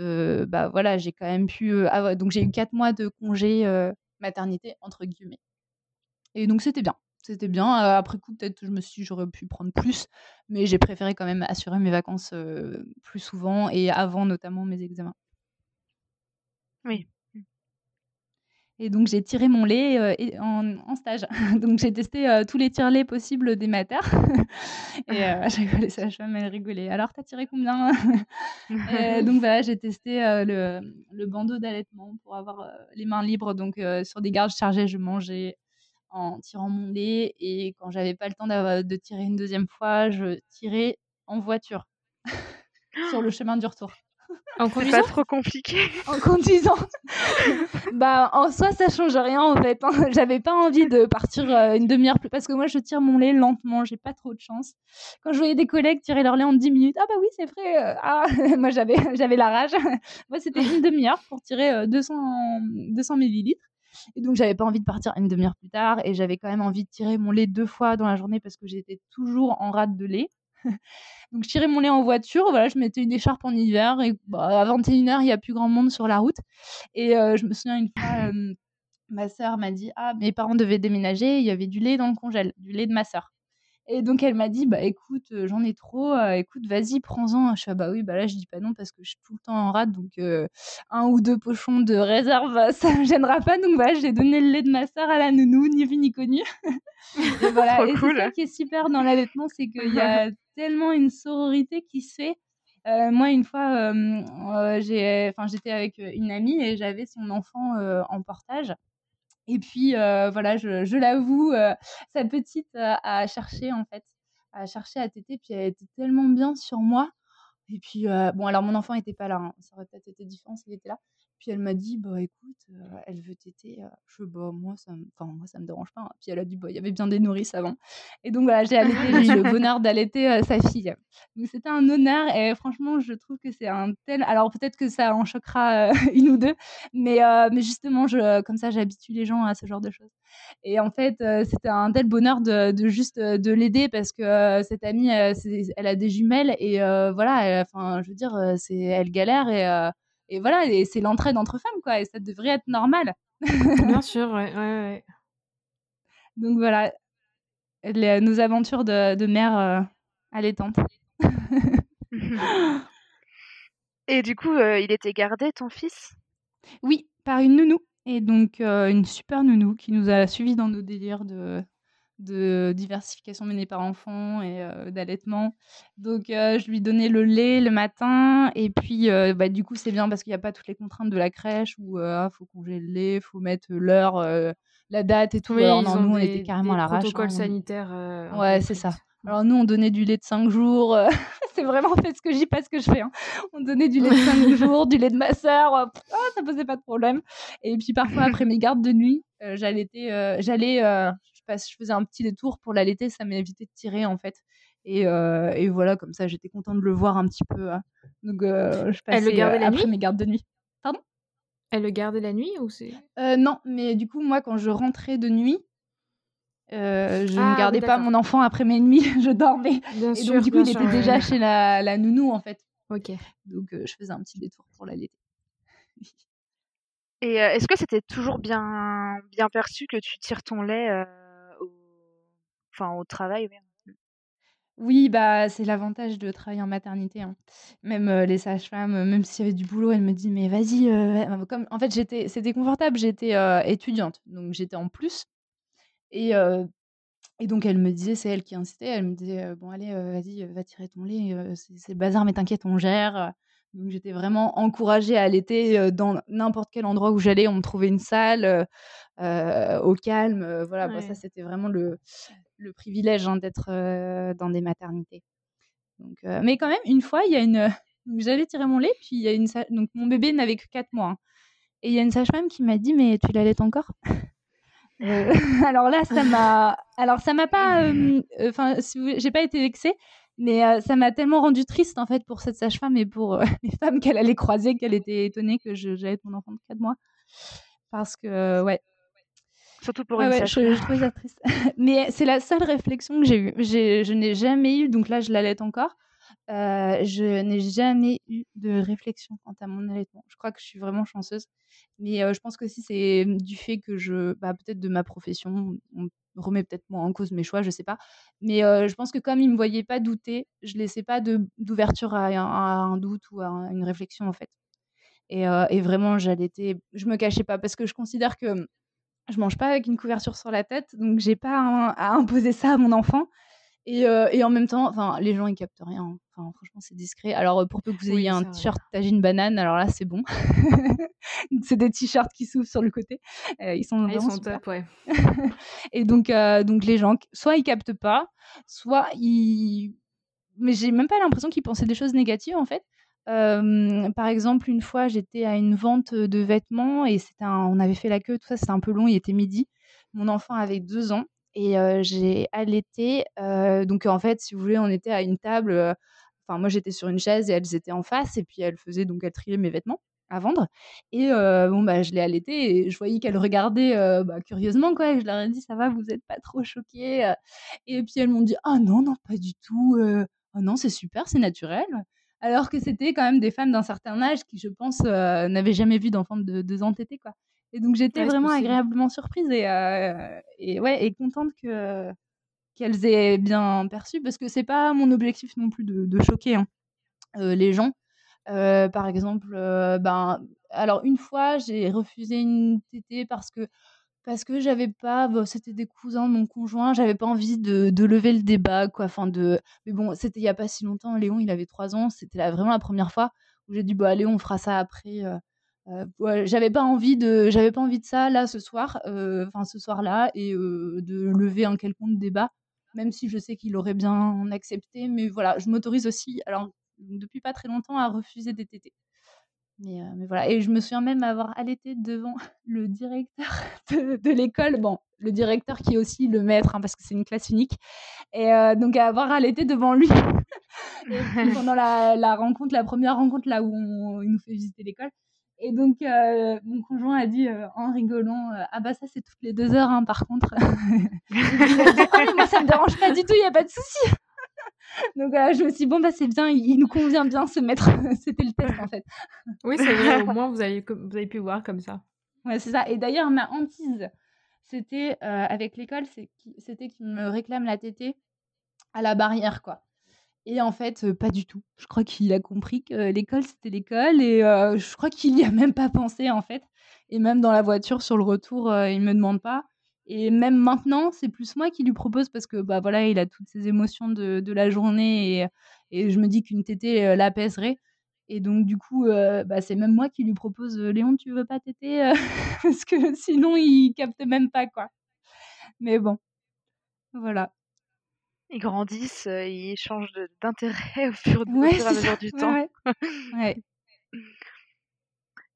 bah voilà, j'ai quand même pu. donc j'ai eu quatre mois de congé maternité entre guillemets. Et donc c'était bien. C'était bien. après coup, peut-être je me suis j'aurais pu prendre plus, mais j'ai préféré quand même assurer mes vacances plus souvent et avant notamment mes examens. Oui. Et donc j'ai tiré mon lait en, stage. <laughs> donc j'ai testé tous les tire-laits possibles des maters. <laughs> et chaque fois les sages-femmes elles rigolaient. Alors t'as tiré combien? <laughs> Donc voilà, j'ai testé le, le, bandeau d'allaitement pour avoir les mains libres. Donc sur des gardes chargées, je mangeais en tirant mon lait. Et quand j'avais pas le temps de tirer une deuxième fois, je tirais en voiture <laughs> sur le chemin du retour. <laughs> En conduisant? Pas trop compliqué. <laughs> En conduisant. bah en soi ça change rien en fait. Hein. J'avais pas envie de partir euh, une demi-heure plus parce que moi je tire mon lait lentement, j'ai pas trop de chance. Quand je voyais des collègues tirer leur lait en 10 minutes, ah bah oui c'est vrai. Euh, ah moi j'avais j'avais la rage. moi c'était une demi-heure pour tirer 200 euh, 200 millilitres. Et donc, j'avais pas envie de partir une demi-heure plus tard. Et j'avais quand même envie de tirer mon lait deux fois dans la journée parce que j'étais toujours en rate de lait. <laughs> donc, je tirais mon lait en voiture. Voilà, je mettais une écharpe en hiver. Et bah, à 21h, il n'y a plus grand monde sur la route. Et euh, je me souviens une fois, euh, ma sœur m'a dit Ah, mes parents devaient déménager. Il y avait du lait dans le congèle, du lait de ma sœur. Et donc elle m'a dit bah écoute euh, j'en ai trop euh, écoute vas-y prends-en. Je suis bah oui bah là je dis pas non parce que je suis tout le temps en rade donc euh, un ou deux pochons de réserve <laughs> ça me gênera pas. Donc voilà j'ai donné le lait de ma sœur à la nounou ni vu ni connu. <laughs> Et voilà et c'est ça qui est super dans l'allaitement c'est qu'il y a <laughs> tellement une sororité qui se fait. Moi, une fois, j'ai, enfin, j'étais avec une amie et j'avais son enfant en portage. Et puis, euh, voilà, je, l'avoue, euh, sa petite euh, a cherché, en fait, a cherché à téter, puis elle était tellement bien sur moi. Et puis, bon, alors mon enfant n'était pas là, hein, ça aurait peut-être été différent s'il était là. Puis elle m'a dit, bah écoute, elle veut téter. Je fais, bah moi, ça me, enfin, moi, ça me dérange pas. Hein. Puis elle a dit, bah il y avait bien des nourrices avant. Et donc voilà, j'ai allaité, j'ai eu le bonheur d'allaiter sa fille. Donc c'était un honneur et franchement, je trouve que c'est un tel. Alors peut-être que ça en choquera <laughs> une ou deux, mais, mais justement, je, comme ça, j'habitue les gens à ce genre de choses. Et en fait, c'était un tel bonheur de, de juste de l'aider parce que cette amie, elle a des jumelles et voilà, enfin, je veux dire, c'est elle galère et et voilà, et c'est l'entraide entre femmes, quoi, et ça devrait être normal. Bien <laughs> sûr, ouais, ouais, ouais. Donc voilà, les, nos aventures de, de mère euh, allaitante. <laughs> <laughs> et du coup, euh, il était gardé, ton fils? Oui, par une nounou. Et donc, euh, une super nounou qui nous a suivis dans nos délires de, de diversification menée par enfant et euh, d'allaitement. Donc, euh, je lui donnais le lait le matin. Et puis, euh, bah, du coup, c'est bien parce qu'il n'y a pas toutes les contraintes de la crèche où il ah, faut congeler le lait, il faut mettre l'heure, la date et tout. Alors, non, nous, on était carrément à l'arrache. protocole hein, sanitaire. ouais, c'est ça. Alors nous, on donnait du lait de 5 jours. <laughs> c'est vraiment fait ce que j'y pas ce que je fais. Hein. On donnait du lait de 5 <laughs> jours, du lait de ma sœur. Oh, ça posait pas de problème. Et puis parfois, après mes gardes de nuit, j'allais, j'allais je faisais un petit détour pour l'allaiter, ça m'évitait de tirer en fait. Et, euh, et, voilà, comme ça, j'étais contente de le voir un petit peu. Hein. Donc, euh, je passais Elle le gardait la après nuit? mes gardes de nuit. Pardon? Elle le gardait la nuit ou c'est? Euh, Non, mais du coup, moi, quand je rentrais de nuit, je ne ah gardais pas mon enfant après mes nuits, <laughs> je dormais. Bien et sûr, donc, du coup, il était déjà chez la, la, nounou, en fait. Ok. Donc, je faisais un petit détour pour l'allaiter. et est-ce que c'était toujours bien, bien perçu que tu tires ton lait enfin au travail Oui, bah, c'est l'avantage de travailler en maternité, hein. Même, les sages-femmes, même s'il y avait du boulot, elle me dit: «Mais vas-y, comme en fait, j'étais c'était confortable, j'étais, étudiante, donc j'étais en plus et et donc elle me disait c'est elle qui incitait, elle me disait: «Bon allez, vas-y, va tirer ton lait, c'est c'est le bazar mais t'inquiète, on gère», donc j'étais vraiment encouragée à allaiter, dans n'importe quel endroit où j'allais, on me trouvait une salle, au calme, voilà, bah, ça c'était vraiment le le privilège hein, d'être dans des maternités. Donc, mais quand même, une fois, il y a une. J'allais tirer mon lait, puis il y a une. Donc, mon bébé n'avait que 4 mois. Hein. et il y a une sage-femme qui m'a dit Mais tu l'allaites encore? <laughs> <laughs> Alors là, ça m'a. Alors, ça m'a pas. <laughs> Enfin, si j'ai pas été vexée, mais ça m'a tellement rendue triste, en fait, pour cette sage-femme et pour <laughs> les femmes qu'elle allait croiser, qu'elle était étonnée que j'allais mon enfant de 4 mois. Parce que, ouais, Surtout pour une ouais, je, je trouvais ça triste. <laughs> Mais c'est la seule réflexion que j'ai eue. Je n'ai jamais eu, donc là je l'allaite encore, euh, je n'ai jamais eu de réflexion quant à mon allaitement. Je crois que je suis vraiment chanceuse. Mais euh, je pense que si c'est du fait que je, bah, peut-être de ma profession, on remet peut-être moins en cause mes choix, je sais pas. Mais euh, je pense que comme il me voyait pas douter, je laissais pas d'ouverture à, un doute ou à une réflexion en fait. Et, et vraiment, j'allaitais, je me cachais pas parce que je considère que je mange pas avec une couverture sur la tête, donc j'ai pas à, imposer ça à mon enfant. Et, euh, et en même temps, enfin, les gens ils captent rien. Enfin, franchement, c'est discret. Alors, euh, pour peu que vous ayez un t-shirt tagine banane, alors là, c'est bon. <laughs> c'est des t-shirts qui s'ouvrent sur le côté. Euh, ils sont, ah, ils sont top, ouais. <laughs> et donc, donc les gens, soit ils captent pas, soit ils. Mais j'ai même pas l'impression qu'ils pensaient des choses négatives en fait par exemple, une fois, j'étais à une vente de vêtements et c'était on avait fait la queue, tout ça, c'était un peu long, il était midi. Mon enfant avait deux ans et j'ai allaité. donc en fait, si vous voulez, on était à une table. Enfin, moi, j'étais sur une chaise et elles étaient en face et puis elles faisaient donc elles triaient mes vêtements à vendre. Et bon, bah, je l'ai allaité et je voyais qu'elles regardaient bah, curieusement, quoi. Et je leur ai dit, ça va, vous n'êtes pas trop choquées Et puis elles m'ont dit, ah non, non, pas du tout. oh non, c'est super, c'est naturel alors que c'était quand même des femmes d'un certain âge qui, je pense, n'avaient jamais vu d'enfants de deux ans tétés, quoi. Et donc j'étais vraiment agréablement surprise et, euh, et, ouais, et contente que qu'elles aient bien perçu, parce que c'est pas mon objectif non plus de, choquer hein, euh, les gens. par exemple, ben, alors une fois, j'ai refusé une tétée parce que parce que j'avais pas bah, c'était des cousins de mon conjoint, j'avais pas envie de de lever le débat quoi, enfin de mais bon, c'était il y a pas si longtemps, Léon, il avait 3 ans, c'était vraiment la première fois où j'ai dit: «Bah, Léon, on fera ça après», euh, euh, j'avais pas envie de j'avais pas envie de ça là ce soir, euh, enfin ce soir-là et de lever un quelconque débat, même si je sais qu'il aurait bien accepté, mais voilà, je m'autorise aussi, alors depuis pas très longtemps, à refuser des tétés. Mais, voilà, et je me souviens même avoir allaité devant <laughs> le directeur <laughs> de, l'école. Bon, le directeur qui est aussi le maître, hein, parce que c'est une classe unique. Et donc avoir allaité devant lui <laughs> pendant la, rencontre, la première rencontre là où il nous fait visiter l'école. Et donc, mon conjoint a dit en rigolant Ah, bah, ça, c'est toutes les deux heures, hein, par contre. <laughs> mais moi, ça me dérange pas du tout, il n'y a pas de souci. <laughs> donc, je me suis dit Bon, bah, c'est bien, il, nous convient bien ce maître. <laughs> C'était le test, en fait. Oui, c'est vrai, au moins, vous avez, vous avez pu voir comme ça. Ouais, c'est ça. Et d'ailleurs, ma hantise, c'était avec l'école, c'était qu'il me réclame la tétée à la barrière, quoi. Et en fait, pas du tout. Je crois qu'il a compris que l'école, c'était l'école et je crois qu'il n'y a même pas pensé, en fait. Et même dans la voiture, sur le retour, il me demande pas. Et même maintenant, c'est plus moi qui lui propose parce que, bah voilà, il a toutes ces émotions de, de la journée et, et, je me dis qu'une tétée l'apaiserait. Et donc, du coup, bah, c'est même moi qui lui propose Léon, tu veux pas téter <laughs> Parce que sinon, il capte même pas, quoi. Mais bon, voilà. Ils grandissent, ils changent d'intérêt <laughs> au fur, au fur et à mesure du temps. Ouais.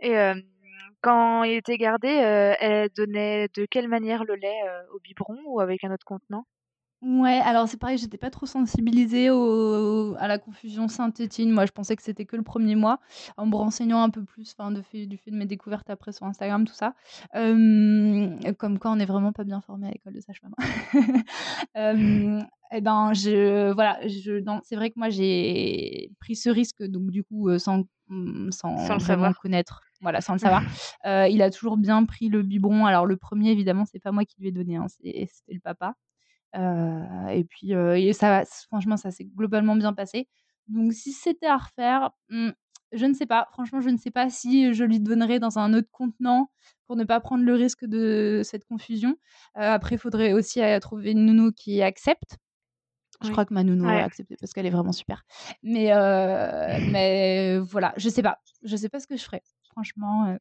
Et quand il était gardé, elle donnait de quelle manière le lait au biberon ou avec un autre contenant? Ouais, alors c'est pareil, j'étais pas trop sensibilisée au à la confusion synthétine. Moi, je pensais que c'était que le premier mois. En me renseignant un peu plus, enfin, de fait du fait de mes découvertes après sur Instagram, tout ça. comme quoi on n'est vraiment pas bien formé à l'école de sage-femme. <laughs> et ben, je voilà, je c'est vrai que moi j'ai pris ce risque donc du coup, sans, mmh, sans Sans le savoir. connaître, voilà, sans le <laughs> savoir. il a toujours bien pris le biberon. Alors le premier évidemment, c'est pas moi qui lui ai donné, hein, c'était le papa et puis, et ça franchement, ça s'est globalement bien passé. Donc si c'était à refaire, mmh, je ne sais pas. Franchement, je ne sais pas si je lui donnerais dans un autre contenant pour ne pas prendre le risque de cette confusion. après, il faudrait aussi trouver une nounou qui accepte. Je crois que ma nounou a accepté parce qu'elle est vraiment super. Mais, mais voilà, je sais pas. Je sais pas ce que je ferais. Franchement.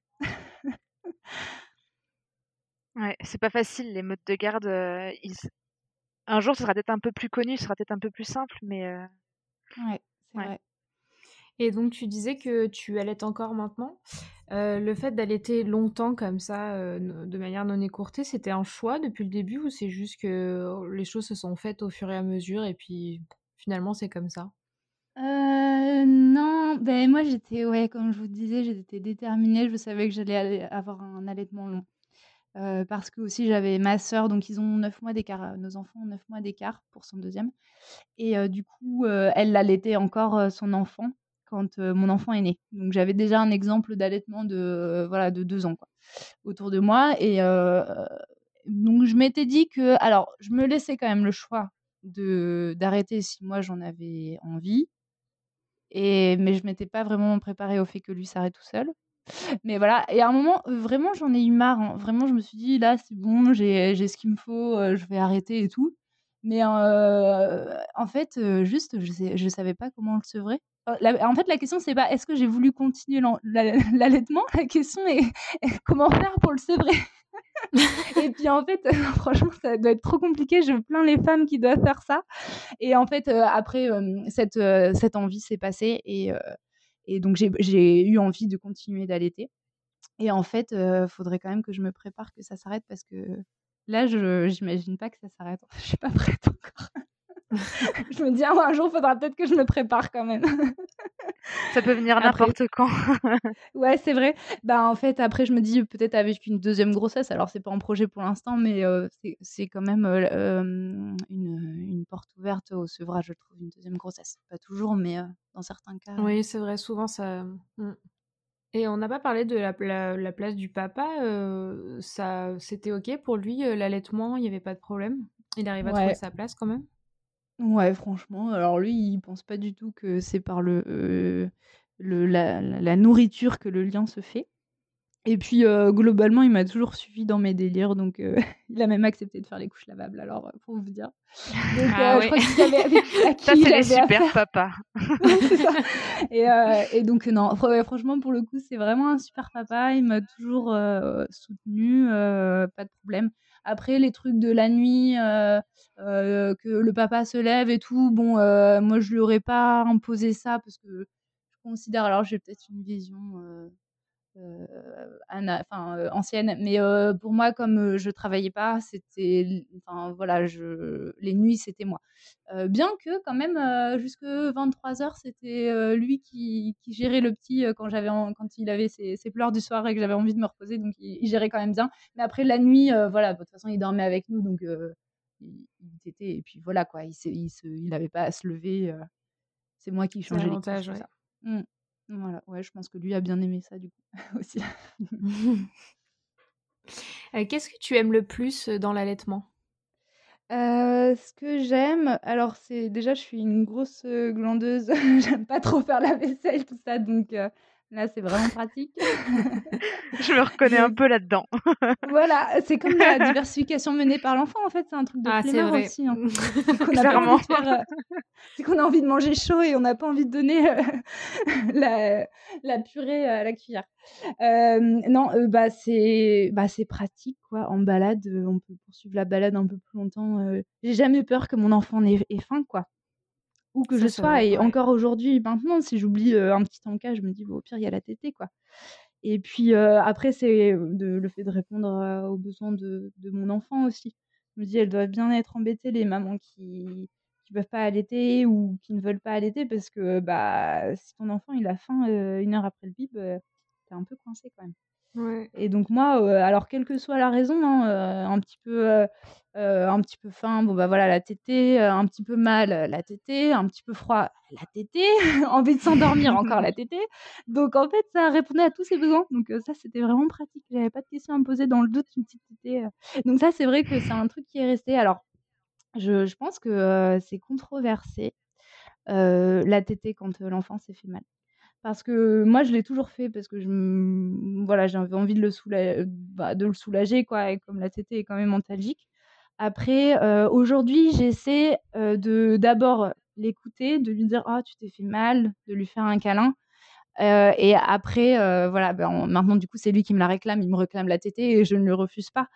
Ouais, c'est pas facile les modes de garde. ils, un jour, ce sera peut-être un peu plus connu, ce sera peut-être un peu plus simple, mais. Euh, ouais, c'est vrai. Et donc, tu disais que tu allaites encore maintenant. Euh, le fait d'allaiter longtemps comme ça, euh, de manière non écourtée, c'était un choix depuis le début ou c'est juste que les choses se sont faites au fur et à mesure et puis finalement c'est comme ça? Non, ben moi j'étais, ouais, comme je vous disais, j'étais déterminée, je savais que j'allais avoir un allaitement long parce que aussi j'avais ma sœur, donc ils ont 9 mois d'écart, nos enfants ont 9 mois d'écart pour son deuxième. Et du coup, elle allaitait encore son enfant quand mon enfant est né. Donc j'avais déjà un exemple d'allaitement de voilà de deux ans autour de moi. Et donc je m'étais dit que, alors je me laissais quand même le choix de d'arrêter si moi j'en avais envie. Et mais je m'étais pas vraiment préparée au fait que lui s'arrête tout seul. Mais voilà, et à un moment, vraiment, j'en ai eu marre. Hein. Vraiment, je me suis dit, là, c'est bon, j'ai ce qu'il me faut, je vais arrêter et tout. Mais en fait, juste, je ne savais pas comment le sevrer. en fait, la question, c'est pas est-ce que j'ai voulu continuer <laughs> l'allaitement? La question est <laughs> comment faire pour le sevrer? <laughs> Et puis en fait, franchement, ça doit être trop compliqué. Je plains les femmes qui doivent faire ça. Et en fait, après, cette, cette envie s'est passée et, et donc, j'ai eu envie de continuer d'allaiter. Et en fait, il faudrait quand même que je me prépare que ça s'arrête parce que là, je n'imagine pas que ça s'arrête. <laughs> Je suis pas prête encore. <laughs> je me dis, ah, un jour, il faudra peut-être que je me prépare quand même. <laughs> Ça peut venir n'importe quand. <laughs> ouais, c'est vrai. Bah, en fait, après, je me dis peut-être avec une deuxième grossesse. Alors, c'est pas en projet pour l'instant, mais c'est quand même une, une, porte ouverte au sevrage, je trouve, une deuxième grossesse. Pas toujours, mais dans certains cas. Oui, c'est vrai. Souvent, ça. Mmh. Et on n'a pas parlé de la, la, place du papa. ça, c'était ok pour lui, l'allaitement, il n'y avait pas de problème? Il arrive à trouver sa place quand même? Ouais, franchement, alors lui, il pense pas du tout que c'est par le, le la la nourriture que le lien se fait et puis, globalement, il m'a toujours suivi dans mes délires, donc <laughs> il a même accepté de faire les couches lavables, alors, pour vous dire. Donc ah je crois qu'il savait avec <laughs> qui Ça, c'est les super papa. <laughs> c'est ça et et donc non, franchement, pour le coup, c'est vraiment un super papa. Il m'a toujours, soutenu pas de problème. Après, les trucs de la nuit, euh, euh, que le papa se lève et tout, bon, euh, moi, je lui aurais pas imposé ça parce que je considère, alors j'ai peut-être une vision enfin, ancienne. Mais pour moi, comme je travaillais pas, c'était, enfin voilà, je, les nuits, c'était moi. bien que quand même, jusque 23 h c'était lui qui, qui, gérait le petit quand j'avais, quand il avait ses, ses, pleurs du soir et que j'avais envie de me reposer, donc il, gérait quand même bien. Mais après la nuit, voilà, de toute façon, il dormait avec nous, donc il, était et puis voilà quoi, il, il, il avait pas à se lever. c'est moi qui changeais les. Mmh. Voilà, ouais, je pense que lui a bien aimé ça du coup <laughs> aussi. <laughs> Qu'est-ce que tu aimes le plus dans l'allaitement? Ce que j'aime, alors c'est déjà je suis une grosse glandeuse, <laughs> j'aime pas trop faire la vaisselle, tout ça, donc Là, c'est vraiment pratique. <laughs> je me reconnais un peu là-dedans. <laughs> voilà, c'est comme la diversification menée par l'enfant, en fait, c'est un truc de ah, aussi. Hein. <laughs> Euh, c'est qu'on a envie de manger chaud et on n'a pas envie de donner euh, la, la, purée à la cuillère. Euh, non, bah, c'est bah, pratique, quoi. En balade, on peut poursuivre la balade un peu plus longtemps. J'ai jamais peur que mon enfant ait, ait faim, quoi où que je sois. et encore aujourd'hui, maintenant, si j'oublie un petit encas, je me dis, au pire, il y a la tétée, quoi. Et puis après, c'est le fait de répondre aux besoins de, de, mon enfant aussi. Je me dis, elles doivent bien être embêtées, les mamans qui ne peuvent pas allaiter ou qui ne veulent pas allaiter, parce que bah, si ton enfant il a faim une heure après le bib, t'es un peu coincé quand même. Et donc moi, alors quelle que soit la raison, hein, un petit peu, un petit peu faim, bon bah voilà la tétée, un petit peu mal, la tétée, un petit peu froid, la tétée, <laughs> envie de s'endormir, encore la <laughs> tétée. Donc en fait, ça répondait à tous ses besoins. Donc ça, c'était vraiment pratique. J'avais pas de questions à me poser dans le doute, une petite tétée. Donc ça, c'est vrai que c'est un truc qui est resté. Alors, je, je pense que c'est controversé. la tétée quand l'enfant s'est fait mal. Parce que moi, je l'ai toujours fait parce que je, voilà, j'avais envie de le, soulager, bah, de le soulager, quoi. Et comme la tétée est quand même antalgique. Après, euh, aujourd'hui, j'essaie euh, de d'abord l'écouter, de lui dire oh tu t'es fait mal, de lui faire un câlin. Euh, et après, voilà, ben, maintenant du coup c'est lui qui me la réclame, il me réclame la tétée et je ne le refuse pas.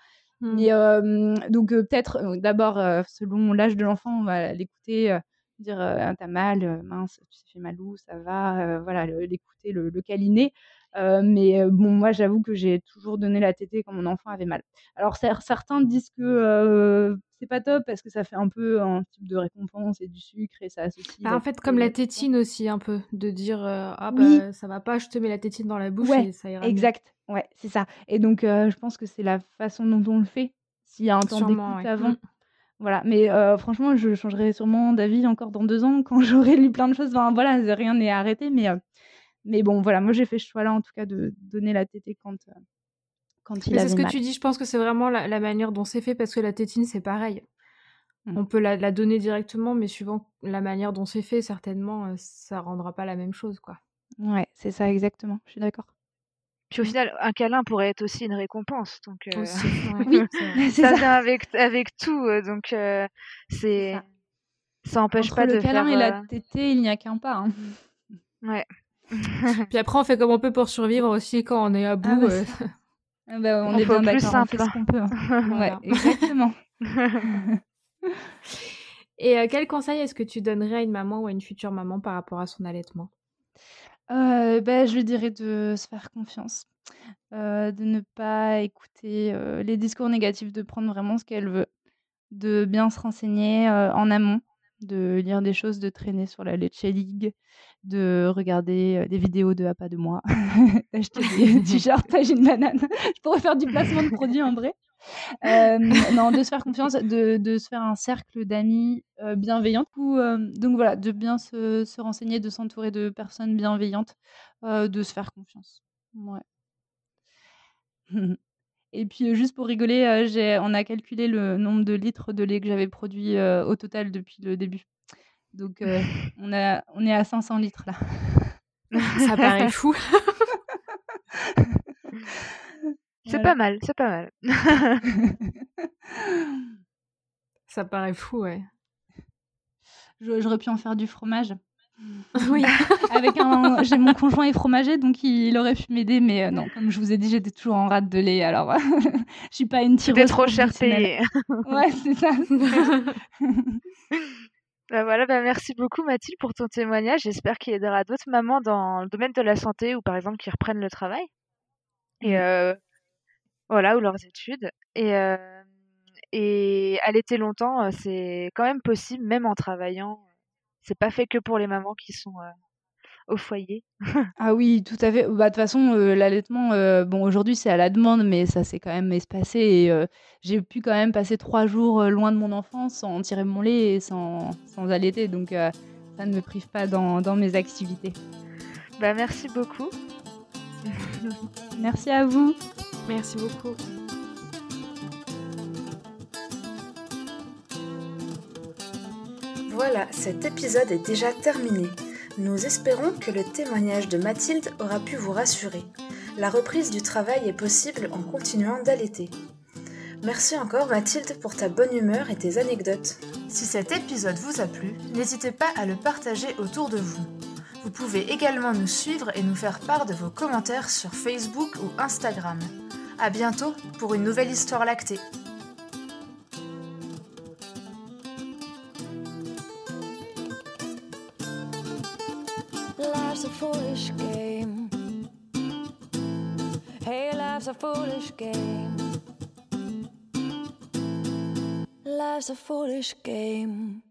Mmh. Mais donc peut-être d'abord selon l'âge de l'enfant, on va l'écouter dire «Ah, t'as mal, mince, tu t'es fait mal où, ça va, voilà, l'écouter, le, le, câliner. mais bon, moi, j'avoue que j'ai toujours donné la tétée quand mon enfant avait mal. Alors, certains disent que c'est pas top parce que ça fait un peu un type de récompense et du sucre et ça associe. Bah, en fait, comme la tétine aussi, un peu, de dire ah bah ça va pas, je te mets la tétine dans la bouche et ça ira. Exact, ouais, c'est ça. Et donc, je pense que c'est la façon dont on le fait. S'il y a un temps d'écoute avant, mmh. Voilà, mais franchement, je changerai sûrement d'avis encore dans deux ans <laughs> quand j'aurai lu plein de choses. Enfin, voilà, rien n'est arrêté, mais, mais bon, voilà, moi j'ai fait ce choix-là en tout cas de donner la tétée quand, quand il C'est ce que tu dis, je pense que c'est vraiment la, manière dont c'est fait parce que la tétine c'est pareil. Mmh. On peut la, la, donner directement, mais suivant la manière dont c'est fait, certainement, ça rendra pas la même chose, quoi. Ouais, c'est ça exactement, je suis d'accord. Puis au final, un câlin pourrait être aussi une récompense. Donc, euh, oui, <laughs> ça, vient avec, avec tout. Euh, donc, euh, c'est. Ça empêche pas le de câlin et la tétée, il n'y a qu'un pas. Hein. Ouais. <laughs> <laughs> Puis après, on fait comme on peut pour survivre aussi quand on est à ah bout. Ah bah, on, est bien d'accord, on fait ce qu'on peut. Hein. ouais, exactement. et quel conseil est-ce que tu donnerais à une maman ou à une future maman par rapport à son allaitement? Bah, je lui dirais de se faire confiance, de ne pas écouter, les discours négatifs, de prendre vraiment ce qu'elle veut, de bien se renseigner, en amont, de lire des choses, de traîner sur la Lecce League, de regarder, des vidéos de «À pas de moi», <laughs> d'acheter des t-shirts une banane. Je pourrais faire du placement de produits en vrai. Euh, non, de se faire confiance, de, de se faire un cercle d'amis euh, bienveillantes. Ou, euh, donc voilà, de bien se, se renseigner, de s'entourer de personnes bienveillantes, de se faire confiance. Ouais. <laughs> Et puis juste pour rigoler, j'ai, on a calculé le nombre de litres de lait que j'avais produit au total depuis le début. Donc <laughs> on, a, on est à 500 litres là. Ça paraît <laughs> fou. C'est pas mal, c'est pas mal. <laughs> Ça paraît fou, ouais. J'aurais pu en faire du fromage. <laughs> Oui. <laughs> Avec un, j'ai mon conjoint est fromager, donc il, aurait pu m'aider, mais euh, non, comme je vous ai dit, j'étais toujours en rate de lait, alors je suis pas une tireuse. C'était trop cher payé. ouais, c'est ça. bah voilà, bah merci beaucoup Mathilde pour ton témoignage. J'espère qu'il aidera d'autres mamans dans le domaine de la santé ou par exemple qui reprennent le travail. et Mmh. Voilà, ou leurs études et et allaiter longtemps, c'est quand même possible, même en travaillant. C'est pas fait que pour les mamans qui sont, au foyer. <laughs> Ah oui, tout à fait. Bah, de toute façon, l'allaitement, bon aujourd'hui c'est à la demande, mais ça s'est quand même espacé et j'ai pu quand même passer 3 jours, loin de mon enfant sans tirer mon lait et sans sans allaiter donc ça ne me prive pas dans dans mes activités. Bah, merci beaucoup. Merci à vous. Merci beaucoup. Voilà, cet épisode est déjà terminé. Nous espérons que le témoignage de Mathilde aura pu vous rassurer. La reprise du travail est possible en continuant d'allaiter. Merci encore Mathilde pour ta bonne humeur et tes anecdotes. Si cet épisode vous a plu, n'hésitez pas à le partager autour de vous. Vous pouvez également nous suivre et nous faire part de vos commentaires sur Facebook ou Instagram. A bientôt pour une nouvelle histoire lactée. Life's a foolish game. Hey, life's a foolish game. Life's a foolish game.